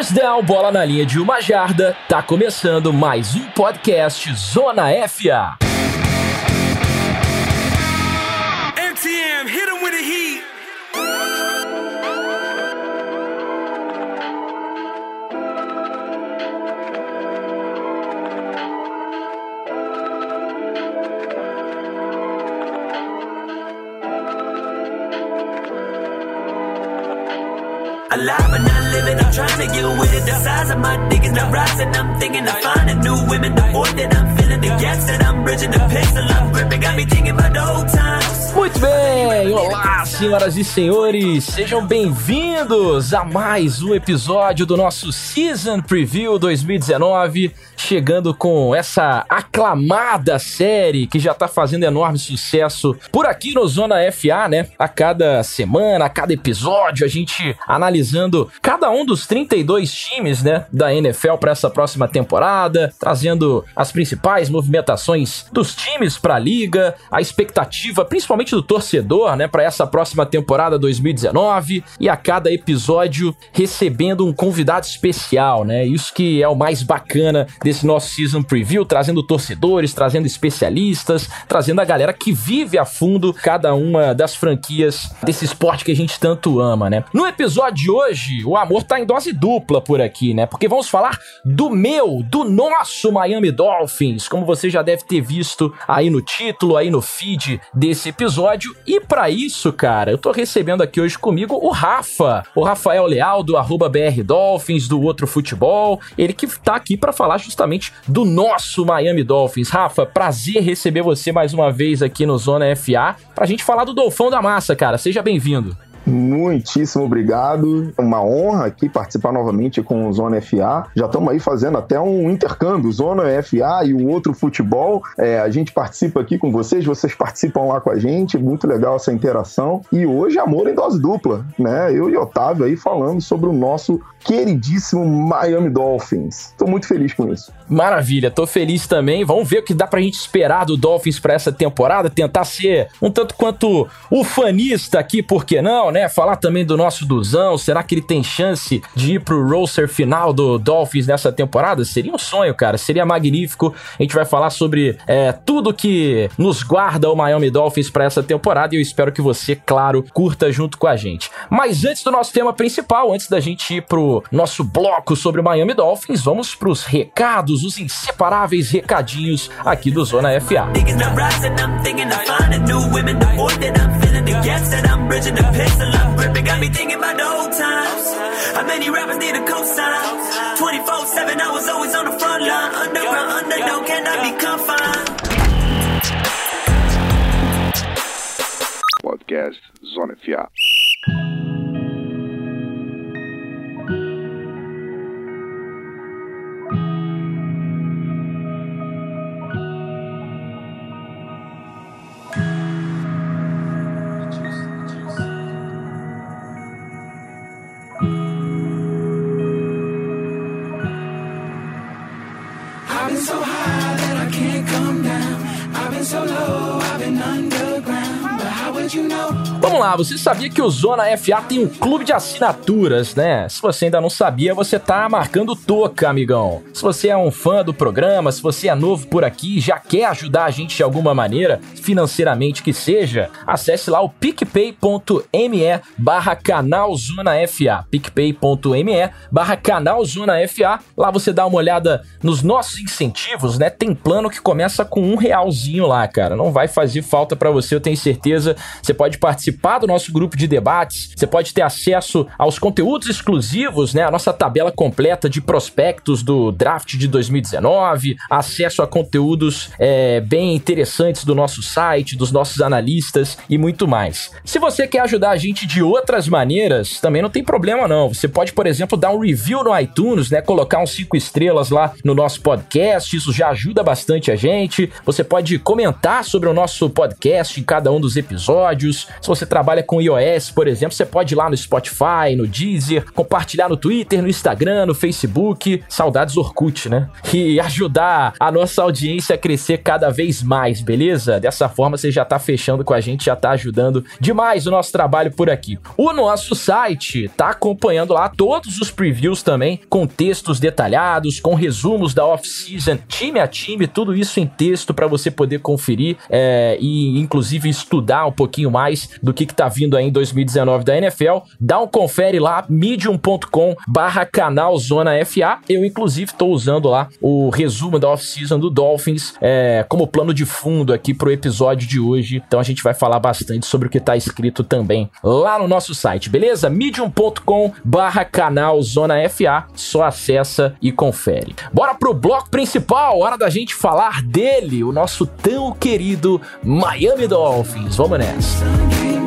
First down, bola na linha de uma jarda. Tá começando mais um podcast Zona FA. MTM, hit him with a heat. Alive I'm trying to get with it. The size of my dick is not rising. I'm thinking of finding new women. The void that I'm feeling, the gaps that I'm bridging, the I'm gripping. Got me thinking about. Muito bem, olá senhoras e senhores, sejam bem-vindos a mais um episódio do nosso Season Preview 2019, chegando com essa aclamada série que já tá fazendo enorme sucesso por aqui no Zona FA, né? A cada semana, a cada episódio, a gente analisando cada um dos 32 times, né, da NFL para essa próxima temporada, trazendo as principais movimentações dos times para a liga, a expectativa, principalmente do torcedor, né, para essa próxima temporada 2019 e a cada episódio recebendo um convidado especial, né? Isso que é o mais bacana desse nosso season preview, trazendo torcedores, trazendo especialistas, trazendo a galera que vive a fundo cada uma das franquias desse esporte que a gente tanto ama, né? No episódio de hoje, o amor tá em dose dupla por aqui, né? Porque vamos falar do meu, do nosso Miami Dolphins, como você já deve ter visto aí no título, aí no feed desse episódio. E para isso, cara, eu tô recebendo aqui hoje comigo o Rafa, o Rafael Leal do arroba BR Dolphins, do Outro Futebol, ele que tá aqui para falar justamente do nosso Miami Dolphins. Rafa, prazer receber você mais uma vez aqui no Zona FA pra gente falar do Dolfão da Massa, cara. Seja bem-vindo. Muitíssimo obrigado. Uma honra aqui participar novamente com o Zona FA. Já estamos aí fazendo até um intercâmbio, Zona FA e o outro futebol. É, a gente participa aqui com vocês, vocês participam lá com a gente. Muito legal essa interação. E hoje, amor em dose dupla, né? Eu e Otávio aí falando sobre o nosso queridíssimo Miami Dolphins. Tô muito feliz com isso. Maravilha, tô feliz também. Vamos ver o que dá pra gente esperar do Dolphins para essa temporada, tentar ser um tanto quanto o fanista aqui, por que não, né? Falar também do nosso Duzão, será que ele tem chance de ir pro roster final do Dolphins nessa temporada? Seria um sonho, cara, seria magnífico. A gente vai falar sobre é, tudo que nos guarda o Miami Dolphins para essa temporada e eu espero que você, claro, curta junto com a gente. Mas antes do nosso tema principal, antes da gente ir pro nosso bloco sobre o Miami Dolphins, vamos para os recados, os inseparáveis recadinhos aqui do Zona FA. Podcast Zona FA. you know. Vamos lá, você sabia que o Zona FA tem um clube de assinaturas, né? Se você ainda não sabia, você tá marcando toca, amigão. Se você é um fã do programa, se você é novo por aqui já quer ajudar a gente de alguma maneira, financeiramente que seja, acesse lá o picpay.me barra canal Zona FA, picpay.me barra canal Zona FA. Lá você dá uma olhada nos nossos incentivos, né? Tem plano que começa com um realzinho lá, cara. Não vai fazer falta para você, eu tenho certeza. Você pode participar do nosso grupo de debates, você pode ter acesso aos conteúdos exclusivos, né? A nossa tabela completa de prospectos do draft de 2019, acesso a conteúdos é, bem interessantes do nosso site, dos nossos analistas e muito mais. Se você quer ajudar a gente de outras maneiras, também não tem problema não. Você pode, por exemplo, dar um review no iTunes, né? Colocar uns cinco estrelas lá no nosso podcast, isso já ajuda bastante a gente. Você pode comentar sobre o nosso podcast em cada um dos episódios. Se você você trabalha com iOS, por exemplo, você pode ir lá no Spotify, no Deezer, compartilhar no Twitter, no Instagram, no Facebook. Saudades Orkut, né? E ajudar a nossa audiência a crescer cada vez mais, beleza? Dessa forma você já tá fechando com a gente, já tá ajudando demais o nosso trabalho por aqui. O nosso site tá acompanhando lá todos os previews também, com textos detalhados, com resumos da off-season, time a time, tudo isso em texto para você poder conferir é, e inclusive estudar um pouquinho mais do que, que tá vindo aí em 2019 da NFL. Dá um confere lá, medium.com barra canal Zona FA. Eu, inclusive, tô usando lá o resumo da off-season do Dolphins é, como plano de fundo aqui pro episódio de hoje. Então a gente vai falar bastante sobre o que tá escrito também lá no nosso site, beleza? medium.com barra canal Zona FA. Só acessa e confere. Bora pro bloco principal, hora da gente falar dele, o nosso tão querido Miami Dolphins. Vamos nessa.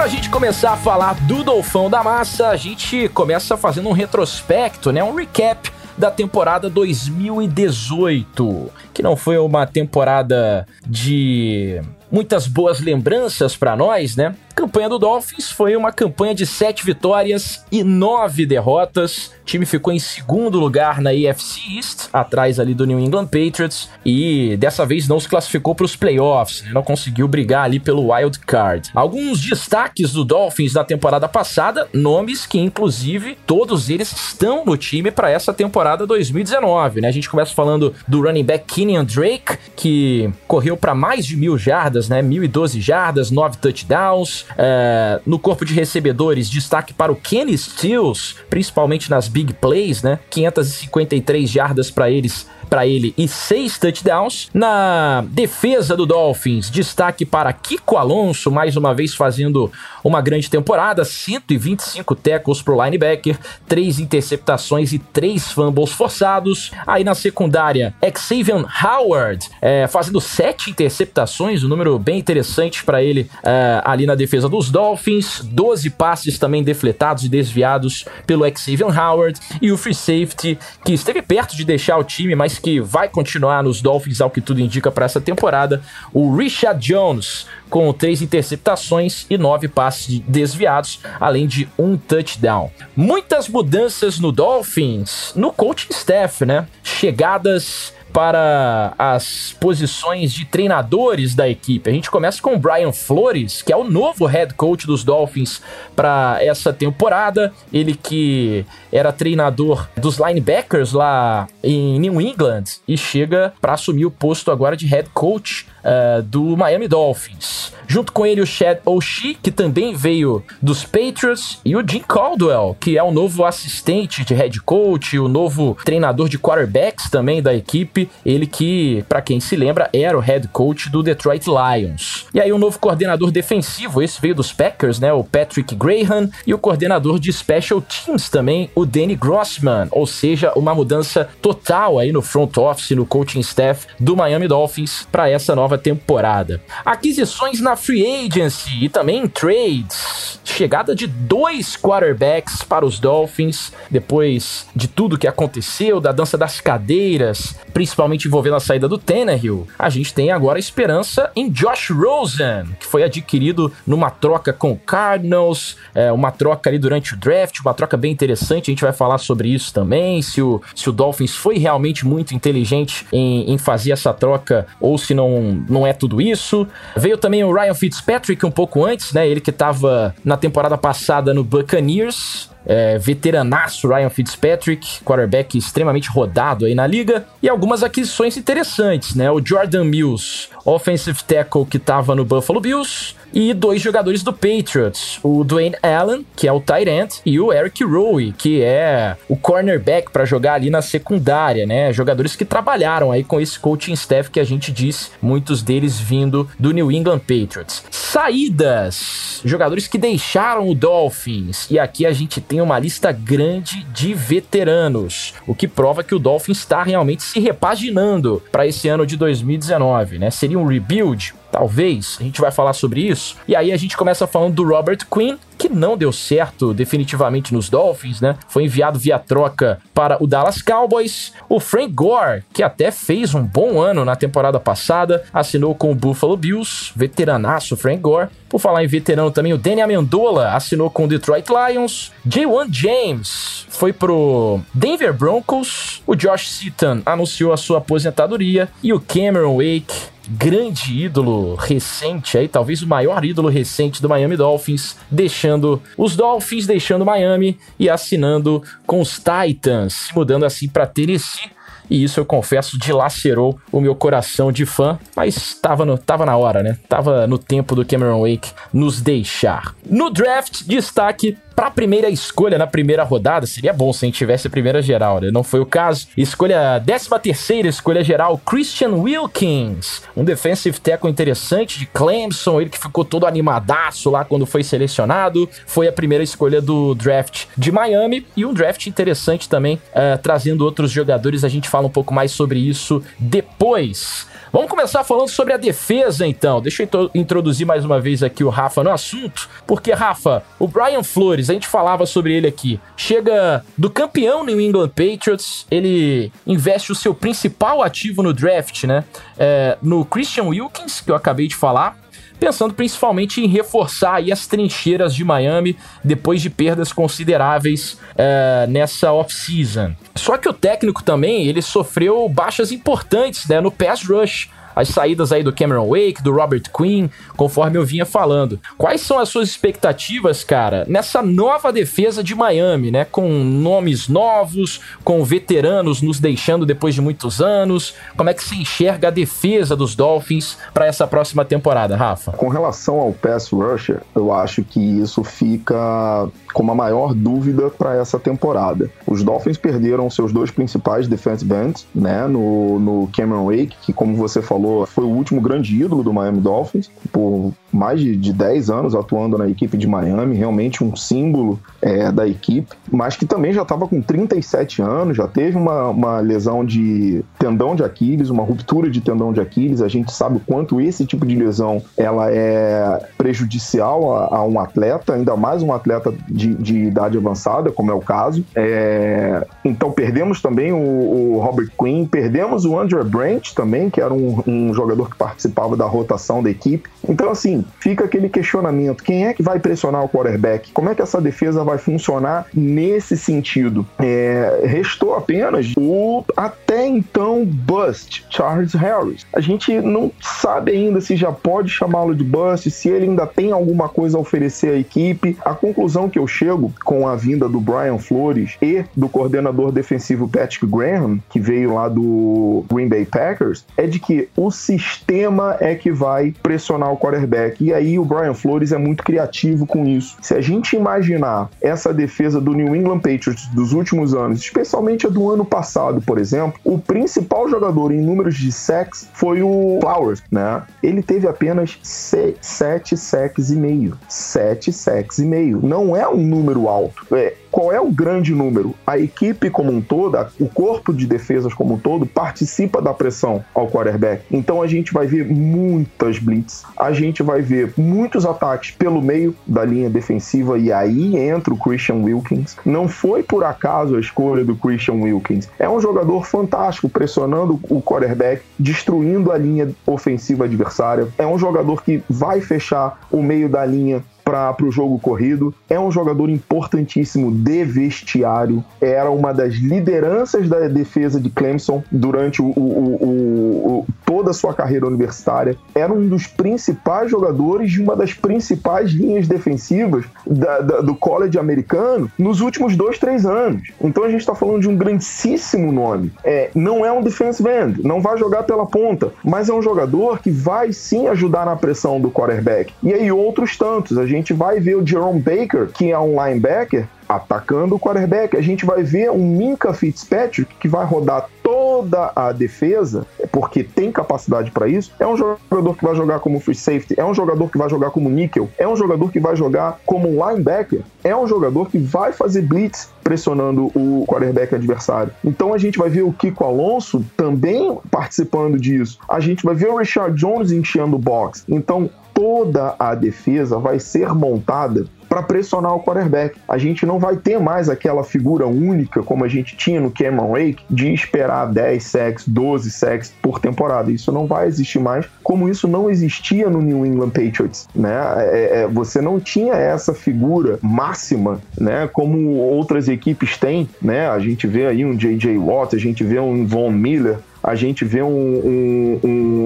Pra gente começar a falar do Dolfão da Massa, a gente começa fazendo um retrospecto, né? Um recap da temporada 2018, que não foi uma temporada de muitas boas lembranças para nós, né? A campanha do Dolphins foi uma campanha de sete vitórias e nove derrotas. O time ficou em segundo lugar na AFC East, atrás ali do New England Patriots, e dessa vez não se classificou para os playoffs, né? não conseguiu brigar ali pelo wild card. Alguns destaques do Dolphins da temporada passada, nomes que inclusive todos eles estão no time para essa temporada 2019, né? A gente começa falando do running back Kenyon Drake, que correu para mais de mil jardas, né? 1.012 jardas, nove touchdowns. É, no corpo de recebedores, destaque para o Kenny Stills, principalmente nas big plays, né? 553 jardas para eles para ele e seis touchdowns. Na defesa do Dolphins, destaque para Kiko Alonso, mais uma vez fazendo uma grande temporada, 125 tackles pro linebacker, três interceptações e três fumbles forçados. Aí na secundária, Xavier Howard é, fazendo sete interceptações, um número bem interessante para ele é, ali na defesa dos Dolphins, 12 passes também defletados e desviados pelo Xavier Howard e o free safety que esteve perto de deixar o time, mas que vai continuar nos Dolphins, ao que tudo indica para essa temporada, o Richard Jones, com três interceptações e nove passes desviados, além de um touchdown. Muitas mudanças no Dolphins, no coaching staff, né? Chegadas para as posições de treinadores da equipe. A gente começa com o Brian Flores, que é o novo head coach dos Dolphins para essa temporada. Ele que era treinador dos linebackers lá em New England e chega para assumir o posto agora de head coach uh, do Miami Dolphins. Junto com ele o Chad Oshie, que também veio dos Patriots, e o Jim Caldwell, que é o novo assistente de head coach, o novo treinador de quarterbacks também da equipe, ele que, para quem se lembra, era o head coach do Detroit Lions. E aí o novo coordenador defensivo, esse veio dos Packers, né, o Patrick Graham, e o coordenador de special teams também, o Danny Grossman, ou seja, uma mudança total aí no front office, no coaching staff do Miami Dolphins para essa nova temporada. Aquisições na free agency e também trades. Chegada de dois quarterbacks para os Dolphins, depois de tudo que aconteceu, da dança das cadeiras, principalmente envolvendo a saída do Tannehill. A gente tem agora esperança em Josh Rosen, que foi adquirido numa troca com o Cardinals, é, uma troca ali durante o draft, uma troca bem interessante. A gente vai falar sobre isso também, se o, se o Dolphins foi realmente muito inteligente em, em fazer essa troca ou se não, não é tudo isso. Veio também o Ryan Fitzpatrick um pouco antes, né? Ele que estava na temporada passada no Buccaneers, é, veteranaço Ryan Fitzpatrick, quarterback extremamente rodado aí na liga, e algumas aquisições interessantes, né? O Jordan Mills, offensive tackle que estava no Buffalo Bills, e dois jogadores do Patriots, o Dwayne Allen, que é o tight end, e o Eric Rowe, que é o cornerback para jogar ali na secundária, né? Jogadores que trabalharam aí com esse coaching staff que a gente disse, muitos deles vindo do New England Patriots. Saídas, jogadores que deixaram o Dolphins, e aqui a gente tem uma lista grande de veteranos, o que prova que o Dolphins está realmente se repaginando para esse ano de 2019, né? Seria um rebuild? Talvez, a gente vai falar sobre isso. E aí a gente começa falando do Robert Quinn, que não deu certo definitivamente nos Dolphins, né? Foi enviado via troca para o Dallas Cowboys. O Frank Gore, que até fez um bom ano na temporada passada, assinou com o Buffalo Bills, veteranaço Frank Gore. Por falar em veterano também, o Danny Amendola assinou com o Detroit Lions. J1 James foi pro Denver Broncos. O Josh Seaton anunciou a sua aposentadoria. E o Cameron Wake grande ídolo recente aí, talvez o maior ídolo recente do Miami Dolphins, deixando os Dolphins, deixando Miami e assinando com os Titans, mudando assim para Tennessee. E isso eu confesso dilacerou o meu coração de fã, mas tava, no, tava na hora, né? Tava no tempo do Cameron Wake nos deixar. No draft, destaque para a primeira escolha na primeira rodada, seria bom se a gente tivesse a primeira geral, né? Não foi o caso. Escolha, 13 terceira escolha geral, Christian Wilkins, um defensive tackle interessante de Clemson, ele que ficou todo animadaço lá quando foi selecionado, foi a primeira escolha do draft de Miami e um draft interessante também, uh, trazendo outros jogadores, a gente fala um pouco mais sobre isso depois. Vamos começar falando sobre a defesa, então. Deixa eu introduzir mais uma vez aqui o Rafa no assunto, porque, Rafa, o Brian Flores, a gente falava sobre ele aqui, chega do campeão New England Patriots, ele investe o seu principal ativo no draft, né? É, no Christian Wilkins, que eu acabei de falar, pensando principalmente em reforçar aí as trincheiras de Miami depois de perdas consideráveis uh, nessa off-season. Só que o técnico também ele sofreu baixas importantes né, no pass rush as saídas aí do Cameron Wake, do Robert Quinn, conforme eu vinha falando. Quais são as suas expectativas, cara, nessa nova defesa de Miami, né? Com nomes novos, com veteranos nos deixando depois de muitos anos. Como é que se enxerga a defesa dos Dolphins para essa próxima temporada, Rafa? Com relação ao pass rusher, eu acho que isso fica como a maior dúvida para essa temporada. Os Dolphins perderam seus dois principais defensive ends, né, no, no Cameron Wake, que como você falou, foi o último grande ídolo do Miami Dolphins, por mais de, de 10 anos atuando na equipe de Miami, realmente um símbolo é, da equipe, mas que também já estava com 37 anos, já teve uma, uma lesão de tendão de Aquiles, uma ruptura de tendão de Aquiles. A gente sabe o quanto esse tipo de lesão ela é prejudicial a, a um atleta, ainda mais um atleta de, de, idade avançada, como é o caso. É, então perdemos também o, o, Robert Quinn, perdemos o Andrew Branch também, que era um, um jogador que participava da rotação da equipe. Então, assim, fica aquele questionamento: quem é que vai pressionar o quarterback? Como é que essa defesa vai funcionar nesse sentido? É, restou apenas o até então bust, Charles Harris. A gente não sabe ainda se já pode chamá-lo de bust, se ele ainda tem alguma coisa a oferecer à equipe. A conclusão que eu chego com a vinda do Brian Flores e do coordenador defensivo Patrick Graham, que veio lá do Green Bay Packers, é de que o sistema é que vai pressionar o quarterback. E aí o Brian Flores é muito criativo com isso. Se a gente imaginar essa defesa do New England Patriots dos últimos anos, especialmente a do ano passado, por exemplo, o principal jogador em números de sacks foi o Flowers, né? Ele teve apenas sete sacks e meio. Sete sacks e meio. Não é um número alto. É, qual é o grande número? A equipe como um todo, o corpo de defesas como um todo, participa da pressão ao quarterback. Então a gente vai ver muitas blitz, a gente vai ver muitos ataques pelo meio da linha defensiva e aí entra o Christian Wilkins. Não foi por acaso a escolha do Christian Wilkins. É um jogador fantástico, pressionando o quarterback, destruindo a linha ofensiva adversária. É um jogador que vai fechar o meio da linha para o jogo corrido. É um jogador importantíssimo de vestiário. Era uma das lideranças da defesa de Clemson durante o, o, o, toda a sua carreira universitária. Era um dos principais jogadores de uma das principais linhas defensivas da, da, do college americano nos últimos dois, três anos. Então a gente está falando de um grandíssimo nome. É, não é um defensive end, não vai jogar pela ponta, mas é um jogador que vai sim ajudar na pressão do quarterback. E aí outros tantos. A gente vai ver o Jerome Baker, que é um linebacker, atacando o quarterback. A gente vai ver um Minka Fitzpatrick que vai rodar toda a defesa, porque tem capacidade para isso, é um jogador que vai jogar como free safety, é um jogador que vai jogar como níquel, é um jogador que vai jogar como linebacker, é um jogador que vai fazer blitz pressionando o quarterback adversário. Então a gente vai ver o Kiko Alonso também participando disso. A gente vai ver o Richard Jones enchendo o box. Então toda a defesa vai ser montada para pressionar o quarterback. A gente não vai ter mais aquela figura única como a gente tinha no Cameron Wake de esperar 10 sacks, 12 sacks por temporada. Isso não vai existir mais, como isso não existia no New England Patriots, né? É, é, você não tinha essa figura máxima, né? Como outras equipes têm, né? A gente vê aí um J.J. Watt, a gente vê um Von Miller, a gente vê um, um,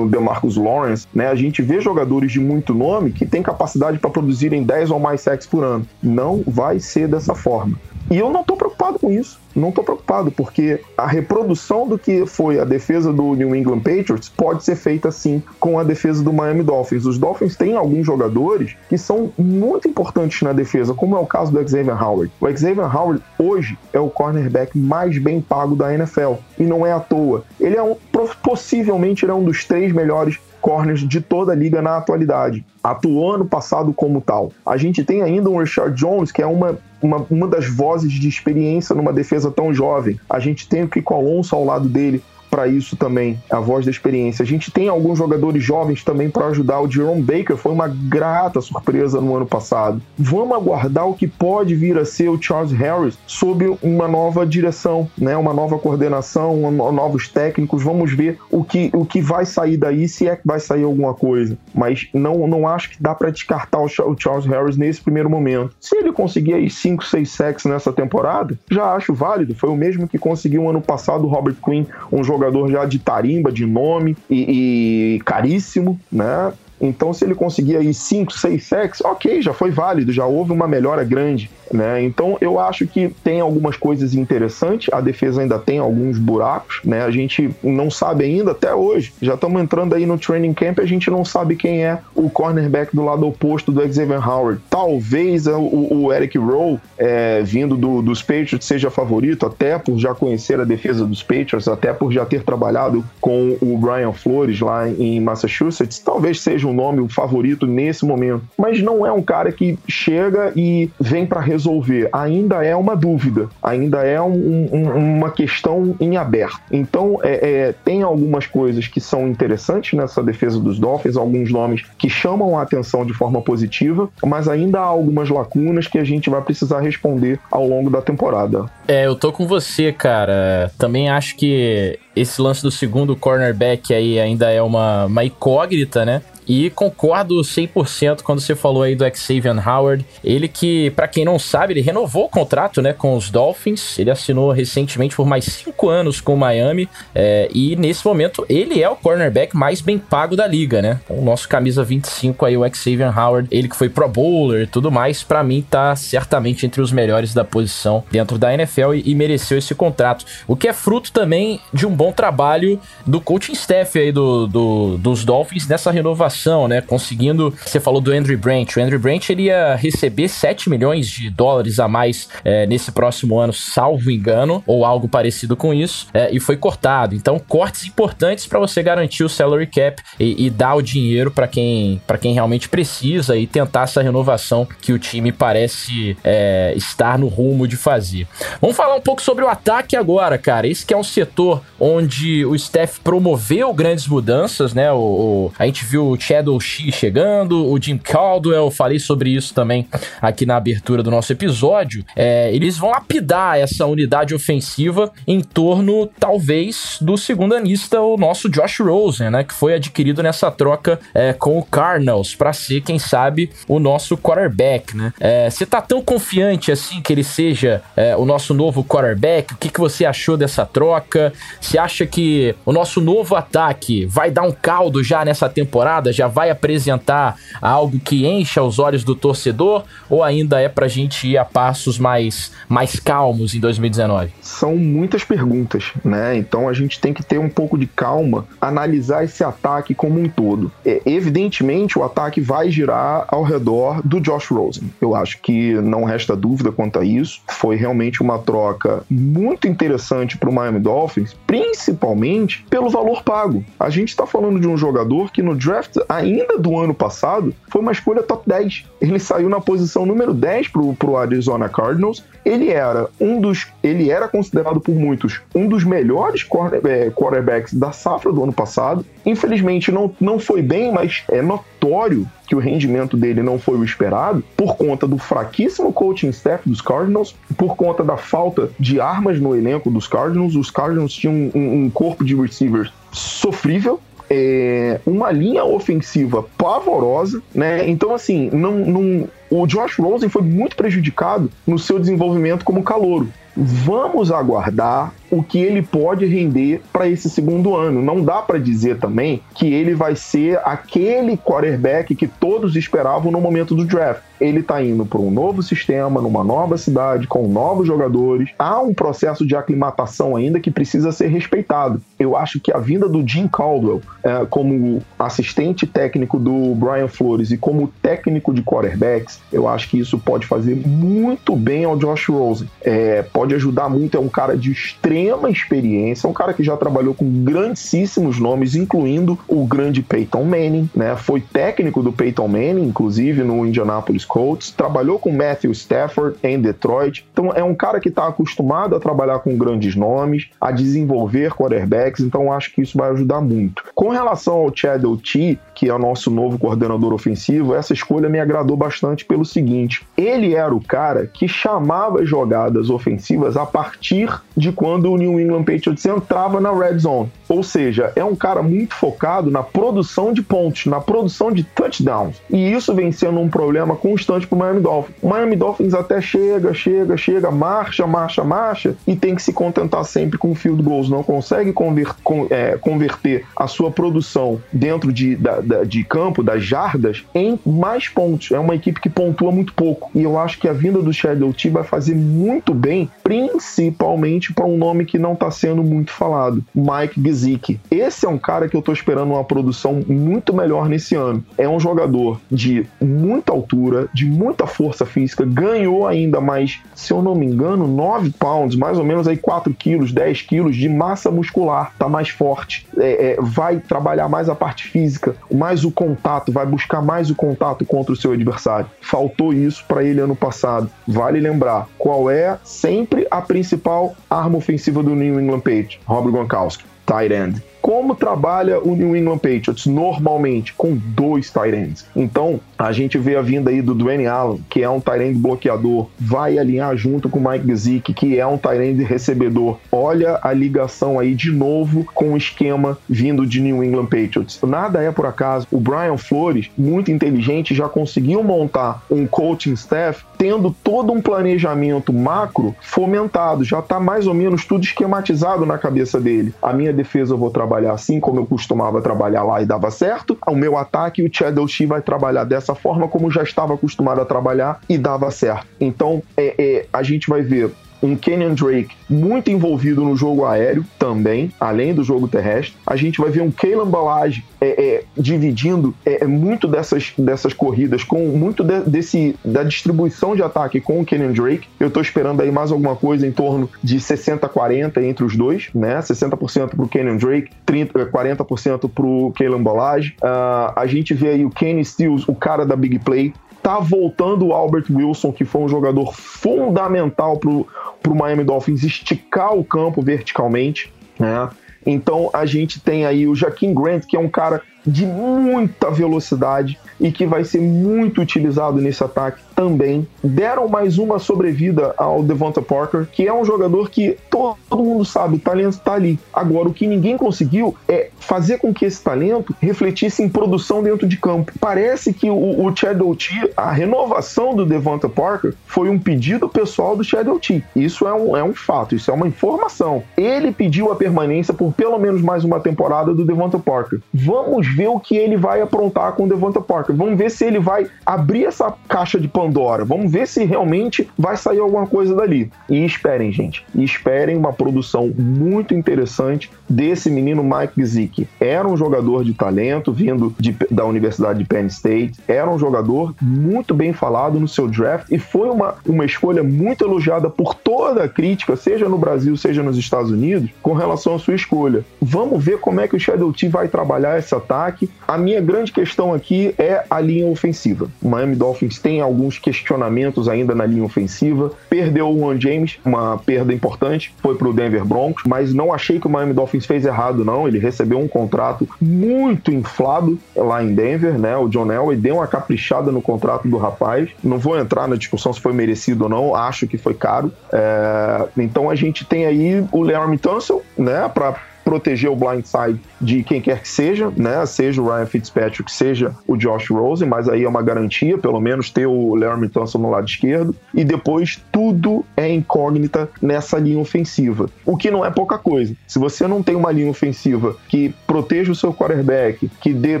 um DeMarcus Lawrence, né? A gente vê jogadores de muito nome que têm capacidade para produzirem 10 ou mais sacks por ano. Não vai ser dessa forma. E eu não estou preocupado com isso. Não estou preocupado, porque a reprodução do que foi a defesa do New England Patriots pode ser feita sim com a defesa do Miami Dolphins. Os Dolphins têm alguns jogadores que são muito importantes na defesa, como é o caso do Xavier Howard. O Xavier Howard hoje é o cornerback mais bem pago da NFL. E não é à toa. Ele é um, possivelmente ele é um dos três melhores corners de toda a liga na atualidade. Atuou ano passado como tal. A gente tem ainda um Richard Jones, que é uma, uma, uma das vozes de experiência numa defesa tão jovem. A gente tem o Kiko Alonso ao lado dele, para isso também, a voz da experiência. A gente tem alguns jogadores jovens também para ajudar. O Jerome Baker foi uma grata surpresa no ano passado. Vamos aguardar o que pode vir a ser o Charles Harris sob uma nova direção, né? uma nova coordenação, novos técnicos. Vamos ver o que, o que vai sair daí, se é que vai sair alguma coisa. Mas não, não acho que dá para descartar o Charles Harris nesse primeiro momento. Se ele conseguir aí 5, 6 sacks nessa temporada, já acho válido. Foi o mesmo que conseguiu ano passado o Robert Quinn, um jogador jogador já de tarimba, de nome e, e caríssimo, né? Então, se ele conseguir aí 5, 6 sacks, ok, já foi válido, já houve uma melhora grande. Né? Então eu acho que tem algumas coisas interessantes, a defesa ainda tem alguns buracos, né? A gente não sabe ainda até hoje. Já estamos entrando aí no training camp, a gente não sabe quem é o cornerback do lado oposto do Xavier Howard. Talvez o, o Eric Rowe, é, vindo do, dos Patriots, seja favorito, até por já conhecer a defesa dos Patriots, até por já ter trabalhado com o Brian Flores lá em Massachusetts. Talvez seja um nome o favorito nesse momento, mas não é um cara que chega e vem para resolver resolver ainda é uma dúvida, ainda é um, um, uma questão em aberto. Então, é, é, tem algumas coisas que são interessantes nessa defesa dos Dolphins, alguns nomes que chamam a atenção de forma positiva, mas ainda há algumas lacunas que a gente vai precisar responder ao longo da temporada. É, eu tô com você, cara. Também acho que esse lance do segundo cornerback aí ainda é uma, uma incógnita, né? E concordo 100% quando você falou aí do Xavier Howard. Ele que, para quem não sabe, ele renovou o contrato né, com os Dolphins. Ele assinou recentemente por mais cinco anos com o Miami. É, e nesse momento ele é o cornerback mais bem pago da liga, né? Então, o nosso camisa 25 aí, o Xavier Howard, ele que foi Pro Bowler e tudo mais, para mim tá certamente entre os melhores da posição dentro da NFL e, e mereceu esse contrato. O que é fruto também de um bom trabalho do coaching staff aí do, do dos Dolphins nessa renovação né? Conseguindo. Você falou do Andrew Branch. O Andrew Branch ele ia receber 7 milhões de dólares a mais é, nesse próximo ano, salvo engano, ou algo parecido com isso, é, e foi cortado. Então, cortes importantes para você garantir o salary cap e, e dar o dinheiro para quem, quem realmente precisa e tentar essa renovação que o time parece é, estar no rumo de fazer. Vamos falar um pouco sobre o ataque agora, cara. Esse que é um setor onde o staff promoveu grandes mudanças, né? O, o a gente viu o Shadow Shi chegando, o Jim Caldwell, falei sobre isso também aqui na abertura do nosso episódio. É, eles vão lapidar essa unidade ofensiva em torno, talvez, do segundo anista, o nosso Josh Rosen, né? Que foi adquirido nessa troca é, com o Cardinals para ser, quem sabe, o nosso quarterback, né? É, você tá tão confiante assim que ele seja é, o nosso novo quarterback? O que, que você achou dessa troca? Você acha que o nosso novo ataque vai dar um caldo já nessa temporada? Já vai apresentar algo que encha os olhos do torcedor ou ainda é pra gente ir a passos mais, mais calmos em 2019? São muitas perguntas, né? Então a gente tem que ter um pouco de calma, analisar esse ataque como um todo. É, evidentemente, o ataque vai girar ao redor do Josh Rosen. Eu acho que não resta dúvida quanto a isso. Foi realmente uma troca muito interessante para o Miami Dolphins, principalmente pelo valor pago. A gente está falando de um jogador que no draft ainda do ano passado foi uma escolha top 10. Ele saiu na posição número 10 para o Arizona Cardinals. Ele era um dos, ele era considerado por muitos um dos melhores é, quarterbacks da safra do ano passado. Infelizmente não, não foi bem, mas é notório que o rendimento dele não foi o esperado por conta do fraquíssimo coaching staff dos Cardinals, por conta da falta de armas no elenco dos Cardinals. Os Cardinals tinham um, um corpo de receivers sofrível, é, uma linha ofensiva pavorosa, né? Então, assim, não, não, o Josh Rosen foi muito prejudicado no seu desenvolvimento como calouro. Vamos aguardar o que ele pode render para esse segundo ano. Não dá para dizer também que ele vai ser aquele quarterback que todos esperavam no momento do draft. Ele está indo para um novo sistema, numa nova cidade, com novos jogadores. Há um processo de aclimatação ainda que precisa ser respeitado. Eu acho que a vinda do Jim Caldwell é, como assistente técnico do Brian Flores e como técnico de quarterbacks, eu acho que isso pode fazer muito bem ao Josh Rosen. É, pode ajudar muito. É um cara de extrema experiência, um cara que já trabalhou com grandíssimos nomes, incluindo o grande Peyton Manning, né? Foi técnico do Peyton Manning, inclusive no Indianapolis Colts, trabalhou com Matthew Stafford em Detroit. Então é um cara que está acostumado a trabalhar com grandes nomes, a desenvolver quarterbacks, então acho que isso vai ajudar muito. Com relação ao Chad T, que é o nosso novo coordenador ofensivo, essa escolha me agradou bastante pelo seguinte: ele era o cara que chamava jogadas ofensivas a partir de quando o New England Patriots entrava na red zone. Ou seja, é um cara muito focado na produção de pontos, na produção de touchdowns. E isso vem sendo um problema constante para o Miami Dolphins. O Miami Dolphins até chega, chega, chega, marcha, marcha, marcha e tem que se contentar sempre com field goals. Não consegue conver, é, converter a sua produção dentro de, da, da, de campo, das jardas, em mais pontos. É uma equipe que pontua muito pouco. E eu acho que a vinda do Shadow T vai fazer muito bem, principalmente para um nome que não está sendo muito falado, Mike Gesicki. Esse é um cara que eu estou esperando uma produção muito melhor nesse ano. É um jogador de muita altura, de muita força física, ganhou ainda mais, se eu não me engano, 9 pounds, mais ou menos aí 4 quilos, 10 quilos de massa muscular, tá mais forte, é, é, vai trabalhar mais a parte física, mais o contato, vai buscar mais o contato contra o seu adversário. Faltou isso para ele ano passado. Vale lembrar qual é sempre a principal arma ofensiva do New England Patriots, Rob Gronkowski, tight end como trabalha o New England Patriots normalmente com dois tight ends. Então, a gente vê a vinda aí do Dwayne Allen, que é um tight end bloqueador, vai alinhar junto com o Mike Gesicki, que é um tight end recebedor. Olha a ligação aí de novo com o esquema vindo de New England Patriots. Nada é por acaso. O Brian Flores, muito inteligente, já conseguiu montar um coaching staff tendo todo um planejamento macro fomentado, já está mais ou menos tudo esquematizado na cabeça dele. A minha defesa eu vou trabalhar trabalhar assim como eu costumava trabalhar lá e dava certo. O meu ataque, o Chad Shi vai trabalhar dessa forma como já estava acostumado a trabalhar e dava certo. Então, é, é, a gente vai ver um Kenyon Drake muito envolvido no jogo aéreo também, além do jogo terrestre. A gente vai ver um Kalen Balage é, é, dividindo é, é, muito dessas, dessas corridas com muito de, desse da distribuição de ataque com o Kenyon Drake. Eu tô esperando aí mais alguma coisa em torno de 60-40 entre os dois, né? 60% pro Kenyon Drake, 30, 40% pro Kalen Balage. Uh, a gente vê aí o Kenny Stills, o cara da Big Play, tá voltando o Albert Wilson, que foi um jogador fundamental pro, pro Miami Dolphins esticar o campo verticalmente, né? Então a gente tem aí o Jaquim Grant, que é um cara de muita velocidade e que vai ser muito utilizado nesse ataque também. Deram mais uma sobrevida ao Devonta Parker, que é um jogador que todo mundo sabe, o talento está ali. Agora, o que ninguém conseguiu é fazer com que esse talento refletisse em produção dentro de campo. Parece que o, o Chad T, a renovação do Devonta Parker, foi um pedido pessoal do Chad T. Isso é um, é um fato, isso é uma informação. Ele pediu a permanência por pelo menos mais uma temporada do Devonta Parker. Vamos ver o que ele vai aprontar com o Devonta Parker. Vamos ver se ele vai abrir essa caixa de Pandora. Vamos ver se realmente vai sair alguma coisa dali. E esperem, gente. E esperem uma produção muito interessante desse menino Mike Gesicki. Era um jogador de talento, vindo de, da Universidade de Penn State. Era um jogador muito bem falado no seu draft e foi uma, uma escolha muito elogiada por toda a crítica, seja no Brasil, seja nos Estados Unidos, com relação à sua escolha. Vamos ver como é que o Shadow T vai trabalhar esse ataque. A minha grande questão aqui é a linha ofensiva. O Miami Dolphins tem alguns questionamentos ainda na linha ofensiva. Perdeu o Juan James, uma perda importante, foi para o Denver Broncos, mas não achei que o Miami Dolphins fez errado, não. Ele recebeu um contrato muito inflado lá em Denver, né? O John Elway deu uma caprichada no contrato do rapaz. Não vou entrar na discussão se foi merecido ou não, acho que foi caro. É... Então a gente tem aí o Larry Tunsil, né? Para proteger o blindside de quem quer que seja, né? Seja o Ryan Fitzpatrick, seja o Josh Rosen, mas aí é uma garantia, pelo menos, ter o Larry Thompson no lado esquerdo. E depois tudo é incógnita nessa linha ofensiva, o que não é pouca coisa. Se você não tem uma linha ofensiva que proteja o seu quarterback, que dê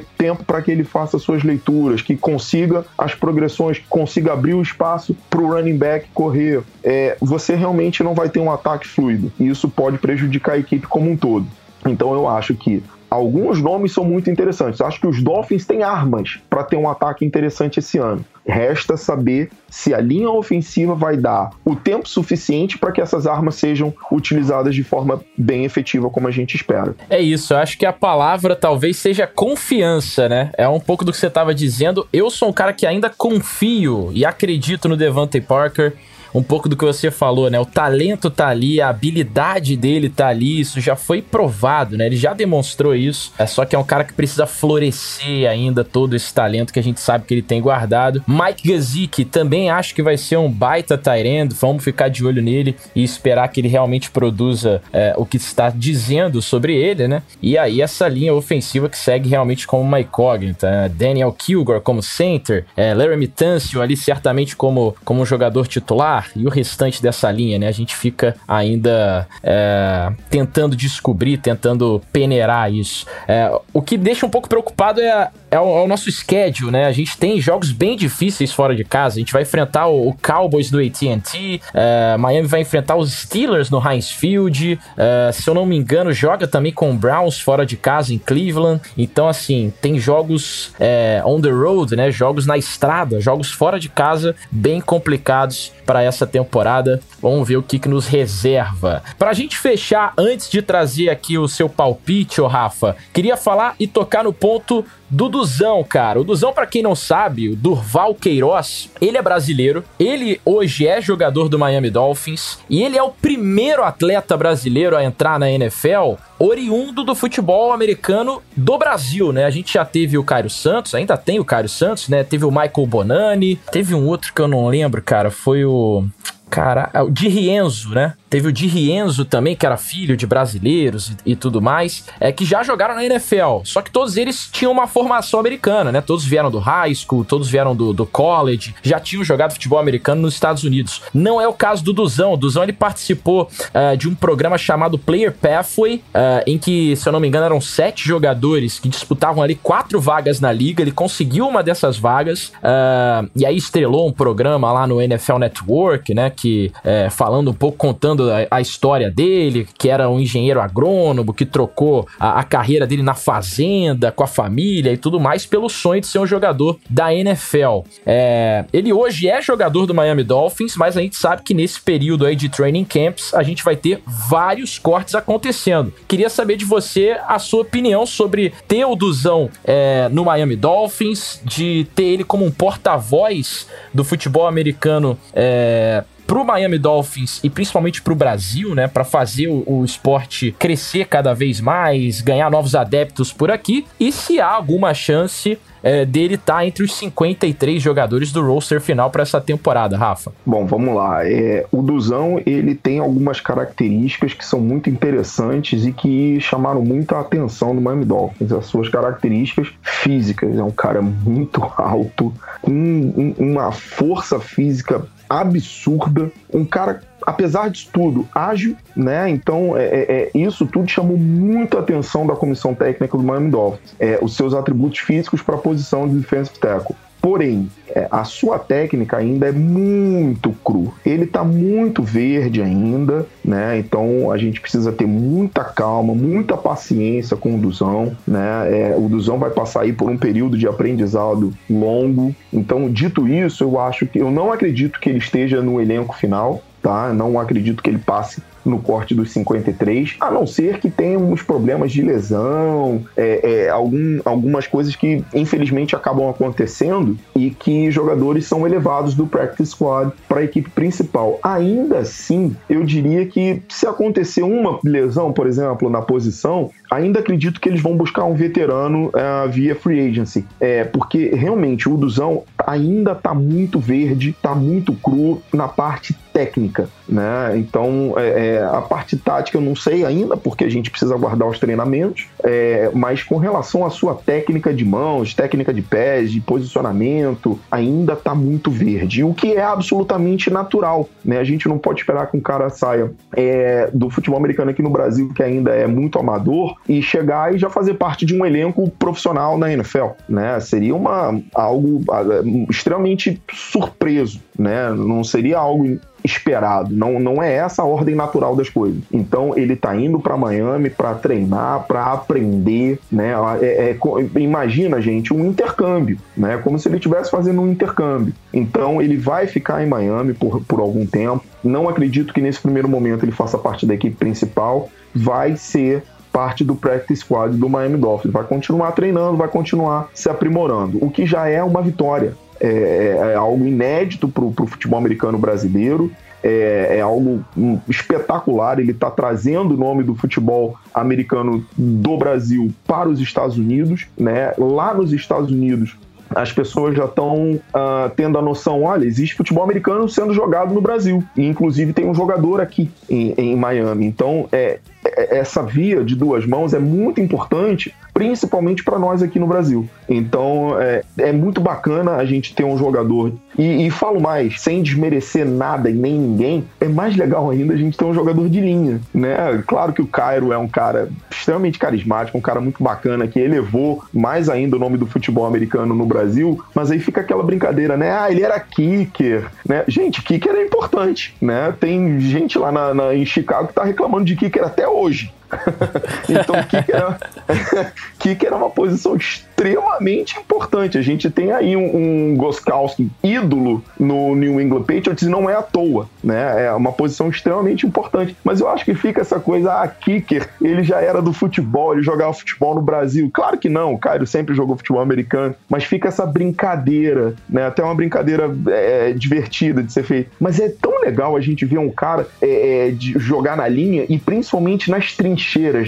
tempo para que ele faça suas leituras, que consiga as progressões, que consiga abrir o espaço para o running back correr, é, você realmente não vai ter um ataque fluido. E isso pode prejudicar a equipe como um todo. Então eu acho que alguns nomes são muito interessantes. Acho que os Dolphins têm armas para ter um ataque interessante esse ano. Resta saber se a linha ofensiva vai dar o tempo suficiente para que essas armas sejam utilizadas de forma bem efetiva, como a gente espera. É isso, eu acho que a palavra talvez seja confiança, né? É um pouco do que você estava dizendo. Eu sou um cara que ainda confio e acredito no Devante Parker um pouco do que você falou, né? O talento tá ali, a habilidade dele tá ali, isso já foi provado, né? Ele já demonstrou isso. É só que é um cara que precisa florescer ainda todo esse talento que a gente sabe que ele tem guardado. Mike Gesicki também acho que vai ser um baita Tyrend. Vamos ficar de olho nele e esperar que ele realmente produza é, o que está dizendo sobre ele, né? E aí essa linha ofensiva que segue realmente como uma incógnita. Né? Daniel Kilgore como center, é, Laramie Tunsil ali certamente como, como jogador titular e o restante dessa linha, né? A gente fica ainda é, tentando descobrir, tentando peneirar isso. É, o que deixa um pouco preocupado é, é, o, é, o, nosso schedule, né? A gente tem jogos bem difíceis fora de casa. A gente vai enfrentar o, o Cowboys do AT&T, é, Miami vai enfrentar os Steelers no Heinz Field. É, se eu não me engano, joga também com o Browns fora de casa em Cleveland. Então, assim, tem jogos é, on the road, né? Jogos na estrada, jogos fora de casa bem complicados para essa temporada. Vamos ver o que, que nos reserva. Pra gente fechar, antes de trazer aqui o seu palpite, ô Rafa, queria falar e tocar no ponto do Duzão, cara. O Duzão, para quem não sabe, o Durval Queiroz, ele é brasileiro, ele hoje é jogador do Miami Dolphins e ele é o primeiro atleta brasileiro a entrar na NFL oriundo do futebol americano do Brasil, né? A gente já teve o Cairo Santos, ainda tem o Cairo Santos, né? Teve o Michael Bonani, teve um outro que eu não lembro, cara, foi o Cara, o Di Rienzo, né? Teve o Di Rienzo também, que era filho de brasileiros e, e, tudo mais, é que já jogaram na NFL. Só que todos eles tinham uma formação americana, né? Todos vieram do high school, todos vieram do, do college, já tinham jogado futebol americano nos Estados Unidos. Não é o caso do Duzão. O Duzão ele participou uh, de um programa chamado Player Pathway, uh, em que, se eu não me engano, eram sete jogadores que disputavam ali quatro vagas na liga. Ele conseguiu uma dessas vagas uh, e aí estrelou um programa lá no NFL Network, né? Que falando um pouco, contando contando a, a, história dele, que era um engenheiro agrônomo, que trocou a, a, carreira dele na fazenda, com a família e tudo mais, pelo sonho de ser um jogador da NFL. É, ele hoje é jogador do Miami Dolphins, mas a gente sabe que nesse período aí de training camps, a gente vai ter vários cortes acontecendo. Queria saber de você a sua opinião sobre ter o Duzão é, no Miami Dolphins, de ter ele como um porta-voz do futebol americano é, pro Miami Dolphins e principalmente pro Brasil, né, para fazer o, o, esporte crescer cada vez mais, ganhar novos adeptos por aqui, e se há alguma chance é, dele tá entre os 53 jogadores do roster final para essa temporada, Rafa? Bom, vamos lá. É, o Duzão ele tem algumas características que são muito interessantes e que chamaram muito a atenção do Miami Dolphins. As suas características físicas. É um cara muito alto, com uma força física absurda, um cara apesar disso tudo, ágil, né? Então, é, é, é, isso tudo chamou muita atenção da comissão técnica do Miami Dolphins. É, os seus atributos físicos para a posição de defensive tackle. Porém, é, a sua técnica ainda é muito cru. Ele está muito verde ainda, né? Então a gente precisa ter muita calma, muita paciência com o Duzão, né? É, o Duzão vai passar aí por um período de aprendizado longo. Então, dito isso, eu acho que eu não acredito que ele esteja no elenco final, tá? Não acredito que ele passe no corte dos 53, a não ser que tenha uns problemas de lesão, é, é, algum, algumas coisas que infelizmente acabam acontecendo e que jogadores são elevados do practice squad para a equipe principal. Ainda assim, eu diria que se acontecer uma lesão, por exemplo, na posição, ainda acredito que eles vão buscar um veterano uh, via free agency, é, porque realmente o Duzão ainda está muito verde, está muito cru na parte técnica, né? Então, é, é, a parte tática eu não sei ainda, porque a gente precisa aguardar os treinamentos, é, mas com relação à sua técnica de mãos, técnica de pés, de posicionamento, ainda está muito verde, o que é absolutamente natural, né? A gente não pode esperar que um cara saia é, do futebol americano aqui no Brasil, que ainda é muito amador, e chegar e já fazer parte de um elenco profissional na NFL, né? Seria uma, algo ah, extremamente surpreso, né? Não seria algo esperado. Não, não é essa a ordem natural das coisas. Então ele tá indo para Miami para treinar, para aprender, né? É, é, imagina, gente, um intercâmbio, né? Como se ele estivesse fazendo um intercâmbio. Então ele vai ficar em Miami por, por algum tempo. Não acredito que nesse primeiro momento ele faça parte da equipe principal. Vai ser parte do practice squad do Miami Dolphins. Vai continuar treinando, vai continuar se aprimorando, o que já é uma vitória. É, é, é algo inédito para o futebol americano brasileiro. É, é, algo espetacular. Ele está trazendo o nome do futebol americano do Brasil para os Estados Unidos. Né? Lá nos Estados Unidos, as pessoas já estão uh, tendo a noção: olha, existe futebol americano sendo jogado no Brasil. E, inclusive, tem um jogador aqui em, em Miami. Então, é essa via de duas mãos é muito importante principalmente para nós aqui no Brasil. Então é, é muito bacana a gente ter um jogador. E, e, falo mais, sem desmerecer nada e nem ninguém, é mais legal ainda a gente ter um jogador de linha, né? Claro que o Cairo é um cara extremamente carismático, um cara muito bacana que elevou mais ainda o nome do futebol americano no Brasil, mas aí fica aquela brincadeira, né? Ah, ele era kicker, né? Gente, kicker é importante, né? Tem gente lá na, na em Chicago que tá reclamando de kicker até hoje hoje. então, kicker era, kicker era uma posição extremamente importante. A gente tem aí um, um Goskowski ídolo no New England Patriots e não é à toa, né? É uma posição extremamente importante. Mas eu acho que fica essa coisa, ah, kicker, ele já era do futebol, ele jogava futebol no Brasil. Claro que não, o Cairo sempre jogou futebol americano, mas fica essa brincadeira, né? Até uma brincadeira é, divertida de ser feita. Mas é tão legal a gente ver um cara é, é, de jogar na linha e principalmente nas trincheiras,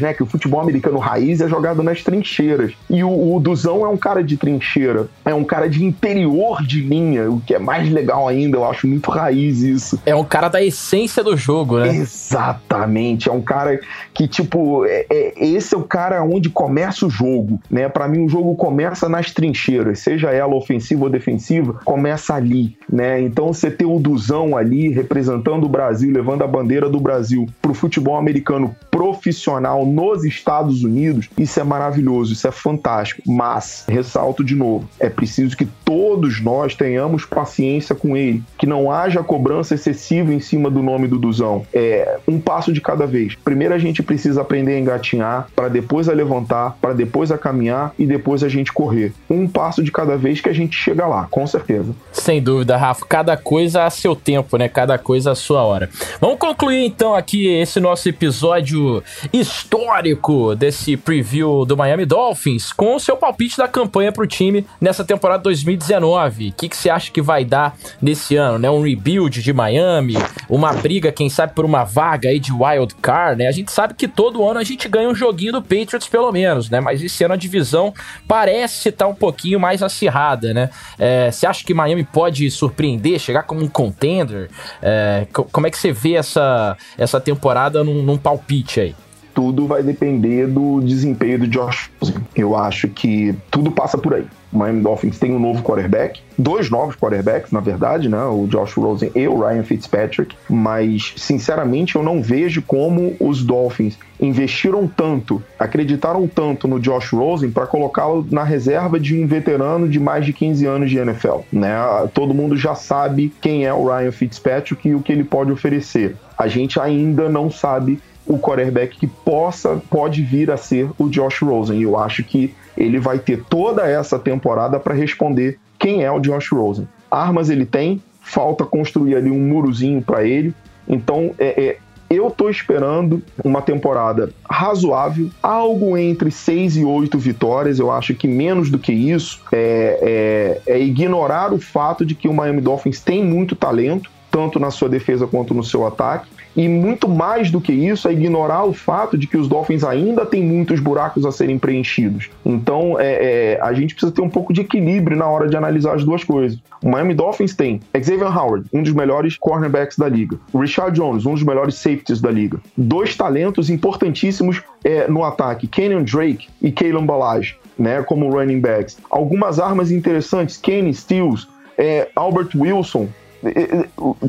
né? Que o futebol americano raiz é jogado nas trincheiras. E o, o Duzão é um cara de trincheira, é um cara de interior de linha, o que é mais legal ainda, eu acho muito raiz isso. É um cara da essência do jogo, né? Exatamente, é um cara que, tipo, é, é, esse é o cara onde começa o jogo, né? Para mim, o jogo começa nas trincheiras, seja ela ofensiva ou defensiva, começa ali, né? Então, você ter o Duzão ali representando o Brasil, levando a bandeira do Brasil pro futebol americano profissional nos Estados Unidos, isso é maravilhoso, isso é fantástico. Mas, ressalto de novo, é preciso que todos nós tenhamos paciência com ele, que não haja cobrança excessiva em cima do nome do Duzão. É um passo de cada vez. Primeiro a gente precisa aprender a engatinhar, para depois a levantar, para depois a caminhar e depois a gente correr. Um passo de cada vez que a gente chega lá, com certeza. Sem dúvida, Rafa. Cada coisa a seu tempo, né? Cada coisa a sua hora. Vamos concluir então aqui esse nosso episódio histórico desse preview do Miami Dolphins com o seu palpite da campanha para o time nessa temporada 2019. O que, que você acha que vai dar nesse ano, né? Um rebuild de Miami, uma briga, quem sabe, por uma vaga aí de wild card, né? A gente sabe que todo ano a gente ganha um joguinho do Patriots, pelo menos, né? Mas esse ano a divisão parece estar tá um pouquinho mais acirrada, né? É, você acha que Miami pode surpreender, chegar como um contender? É, como é que você vê essa, essa temporada num, num palpite aí? Tudo vai depender do desempenho do Josh Rosen. Eu acho que tudo passa por aí. O Miami Dolphins tem um novo quarterback, dois novos quarterbacks, na verdade, né? O Josh Rosen e o Ryan Fitzpatrick, mas sinceramente eu não vejo como os Dolphins investiram tanto, acreditaram tanto no Josh Rosen para colocá-lo na reserva de um veterano de mais de 15 anos de NFL, né? Todo mundo já sabe quem é o Ryan Fitzpatrick e o que ele pode oferecer. A gente ainda não sabe o quarterback que possa pode vir a ser o Josh Rosen. E eu acho que ele vai ter toda essa temporada para responder quem é o Josh Rosen. Armas ele tem, falta construir ali um murozinho para ele. Então, é, é, eu estou esperando uma temporada razoável, algo entre 6 e 8 vitórias. Eu acho que menos do que isso é, é, é ignorar o fato de que o Miami Dolphins tem muito talento, tanto na sua defesa quanto no seu ataque. E muito mais do que isso é ignorar o fato de que os Dolphins ainda têm muitos buracos a serem preenchidos. Então é, é, a gente precisa ter um pouco de equilíbrio na hora de analisar as duas coisas. O Miami Dolphins tem Xavier Howard, um dos melhores cornerbacks da liga. Richard Jones, um dos melhores safeties da liga. Dois talentos importantíssimos é, no ataque, Kenyon Drake e Kalen Ballage, né, como running backs. Algumas armas interessantes, Kenny Stills, é, Albert Wilson,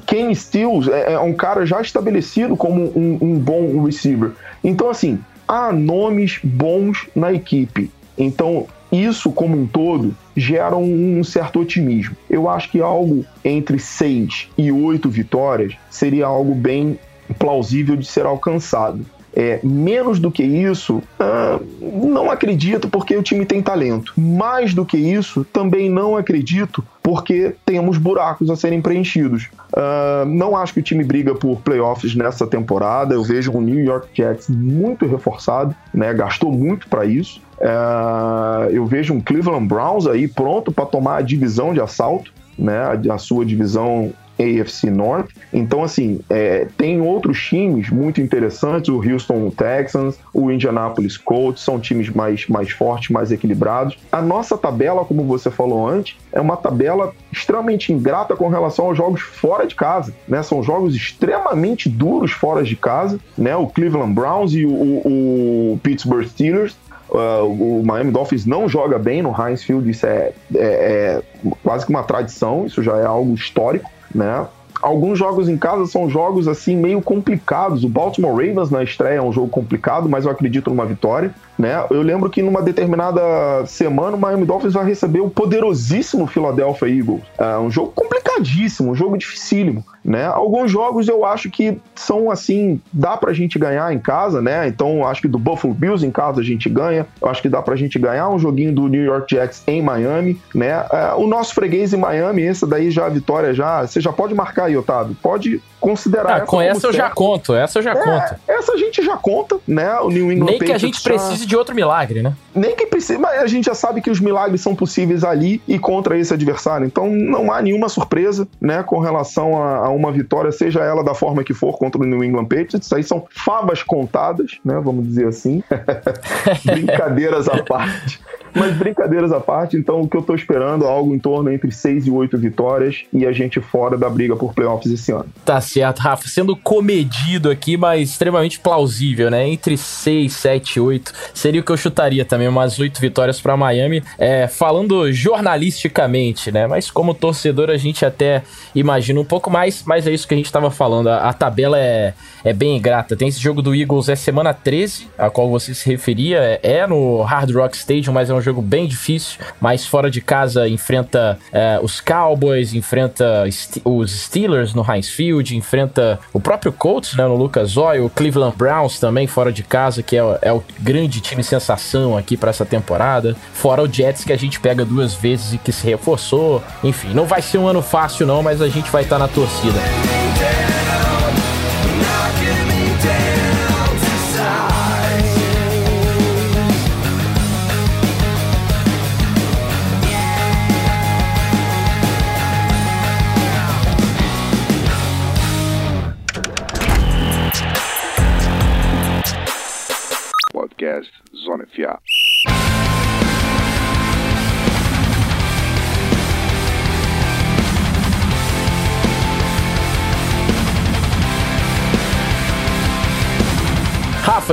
Ken Stills é, é um cara já estabelecido como um, um bom receiver. Então, assim, há nomes bons na equipe. Então, isso como um todo gera um certo otimismo. Eu acho que algo entre seis e oito vitórias seria algo bem plausível de ser alcançado. É, menos do que isso, ah, não acredito porque o time tem talento. Mais do que isso, também não acredito porque temos buracos a serem preenchidos. Uh, não acho que o time briga por playoffs nessa temporada. Eu vejo o New York Jets muito reforçado, né? gastou muito para isso. Uh, eu vejo um Cleveland Browns aí pronto para tomar a divisão de assalto, né? a sua divisão AFC North. Então, assim, é, tem outros times muito interessantes, o Houston Texans, o Indianapolis Colts, são times mais, mais fortes, mais equilibrados. A nossa tabela, como você falou antes, é uma tabela extremamente ingrata com relação aos jogos fora de casa, né? São jogos extremamente duros fora de casa, né? O Cleveland Browns e o, o, o Pittsburgh Steelers Uh, o Miami Dolphins não joga bem no Heinz Field, isso é, é, é, quase que uma tradição, isso já é algo histórico né? Alguns jogos em casa são jogos assim meio complicados. O Baltimore Ravens na estreia é um jogo complicado, mas eu acredito numa vitória. Né? Eu lembro que numa determinada semana o Miami Dolphins vai receber o poderosíssimo Philadelphia Eagles. É um jogo complicadíssimo, um jogo dificílimo. Né? Alguns jogos eu acho que são assim, dá pra gente ganhar em casa, né? Então acho que do Buffalo Bills em casa a gente ganha. Eu acho que dá pra gente ganhar um joguinho do New York Jets em Miami, né? É, o nosso freguês em Miami, essa daí já a vitória já, você já pode marcar aí, Otávio. Pode considerar. Ah, essa com essa eu já conto, essa eu já é, conto. Essa a gente já conta, né? O New England Nem Patriots que a gente já... de outro milagre, né? Nem que precise, mas a gente já sabe que os milagres são possíveis ali e contra esse adversário. Então não há nenhuma surpresa, né, com relação a, a uma vitória, seja ela da forma que for contra o New England Patriots. Isso aí são favas contadas, né? Vamos dizer assim. Brincadeiras à parte. Mas brincadeiras à parte, então o que eu tô esperando é algo em torno entre 6 e 8 vitórias e a gente fora da briga por playoffs esse ano. Tá certo, Rafa. Sendo comedido aqui, mas extremamente plausível, né? Entre 6, 7 8 seria o que eu chutaria também, umas 8 vitórias para Miami. É, falando jornalisticamente, né? Mas como torcedor a gente até imagina um pouco mais, mas é isso que a gente tava falando. A, a tabela é, é bem ingrata. Tem esse jogo do Eagles, é semana 13, a qual você se referia. É, é no Hard Rock Stadium, mas é um jogo bem difícil. Mas fora de casa enfrenta é, os Cowboys, enfrenta os Steelers no Heinz Field, enfrenta o próprio Colts, né, no Lucas Oil, o Cleveland Browns também fora de casa, que é, é o grande time sensação aqui para essa temporada. Fora o Jets que a gente pega duas vezes e que se reforçou. Enfim, não vai ser um ano fácil não, mas a gente vai estar tá na torcida.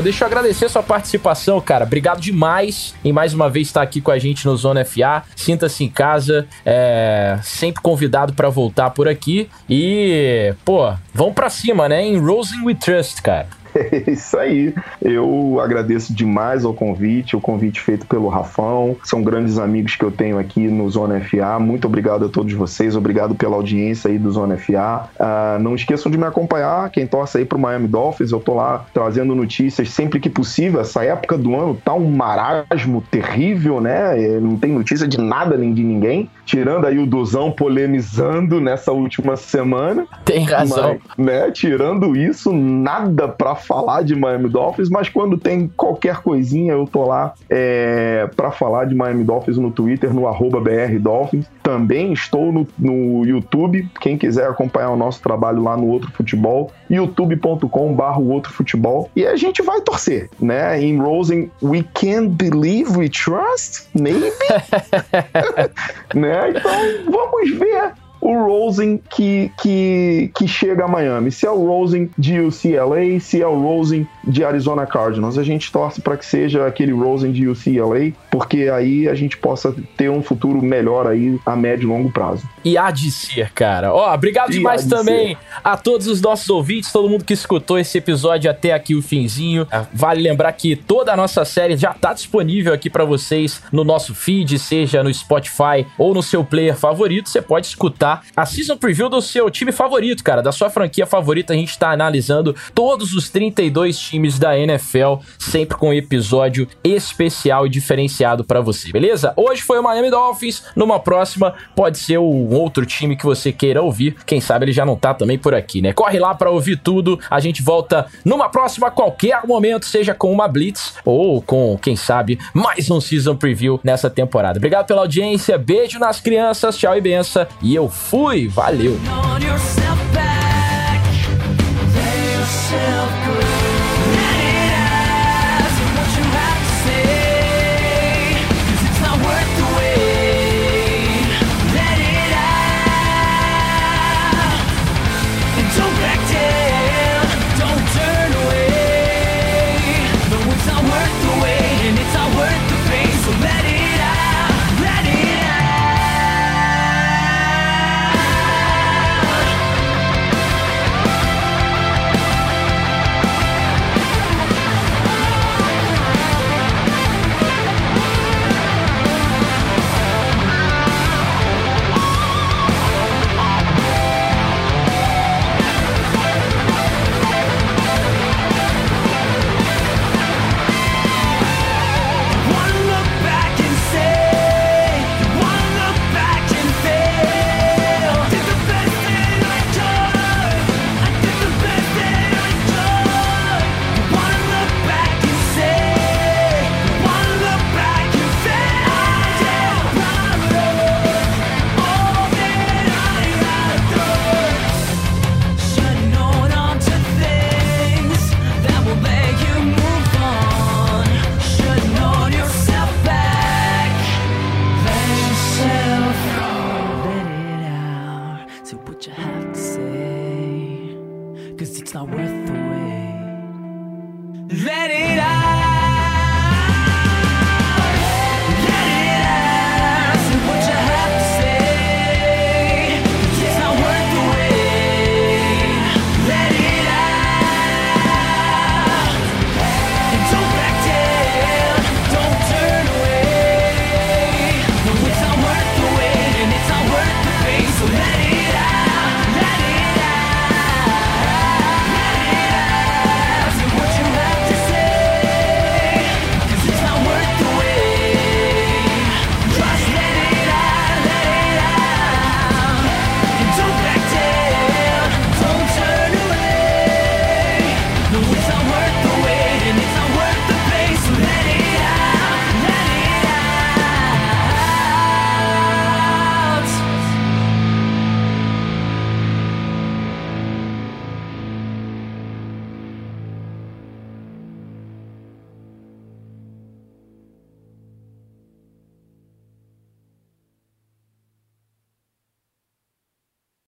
Deixa eu agradecer a sua participação, cara. Obrigado demais em mais uma vez estar aqui com a gente no Zona FA. Sinta-se em casa, é, sempre convidado para voltar por aqui. E, pô, vamos pra cima, né? Em Rosing We Trust, cara. É isso aí. Eu agradeço demais ao convite, o convite feito pelo Rafão. São grandes amigos que eu tenho aqui no Zona FA. Muito obrigado a todos vocês, obrigado pela audiência aí do Zona FA. Ah, não esqueçam de me acompanhar, quem torce aí pro Miami Dolphins, eu tô lá trazendo notícias sempre que possível. Essa época do ano tá um marasmo terrível, né? É, não tem notícia de nada nem de ninguém, tirando aí o Duzão polemizando nessa última semana. Tem razão. Mas, né? Tirando isso, nada pra falar de Miami Dolphins, mas quando tem qualquer coisinha, eu tô lá é, para falar de Miami Dolphins no Twitter, no arroba BR Dolphins. Também estou no, no YouTube. Quem quiser acompanhar o nosso trabalho lá no Outro Futebol, youtube.com.br Outro Futebol. E a gente vai torcer, né? Em Rosen, we can't believe we trust? Maybe? né? Então, vamos ver o Rosen que, que, que chega a Miami. Se é o Rosen de UCLA, se é o Rosen de Arizona Cardinals. A gente torce para que seja aquele Rosen de UCLA, porque aí a gente possa ter um futuro melhor aí a médio e longo prazo. E há de ser, cara. Ó, obrigado e demais também ser. a todos os nossos ouvintes, todo mundo que escutou esse episódio até aqui o finzinho. Vale lembrar que toda a nossa série já tá disponível aqui para vocês no nosso feed, seja no Spotify ou no seu player favorito. Você pode escutar a season preview do seu time favorito, cara, da sua franquia favorita. A gente tá analisando todos os 32 times times da NFL, sempre com um episódio especial e diferenciado para você, beleza? Hoje foi o Miami Dolphins, numa próxima pode ser um outro time que você queira ouvir. Quem sabe ele já não tá também por aqui, né? Corre lá para ouvir tudo. A gente volta numa próxima a qualquer momento, seja com uma blitz ou com, quem sabe, mais um season preview nessa temporada. Obrigado pela audiência, beijo nas crianças, tchau e benção. E eu Fui, valeu!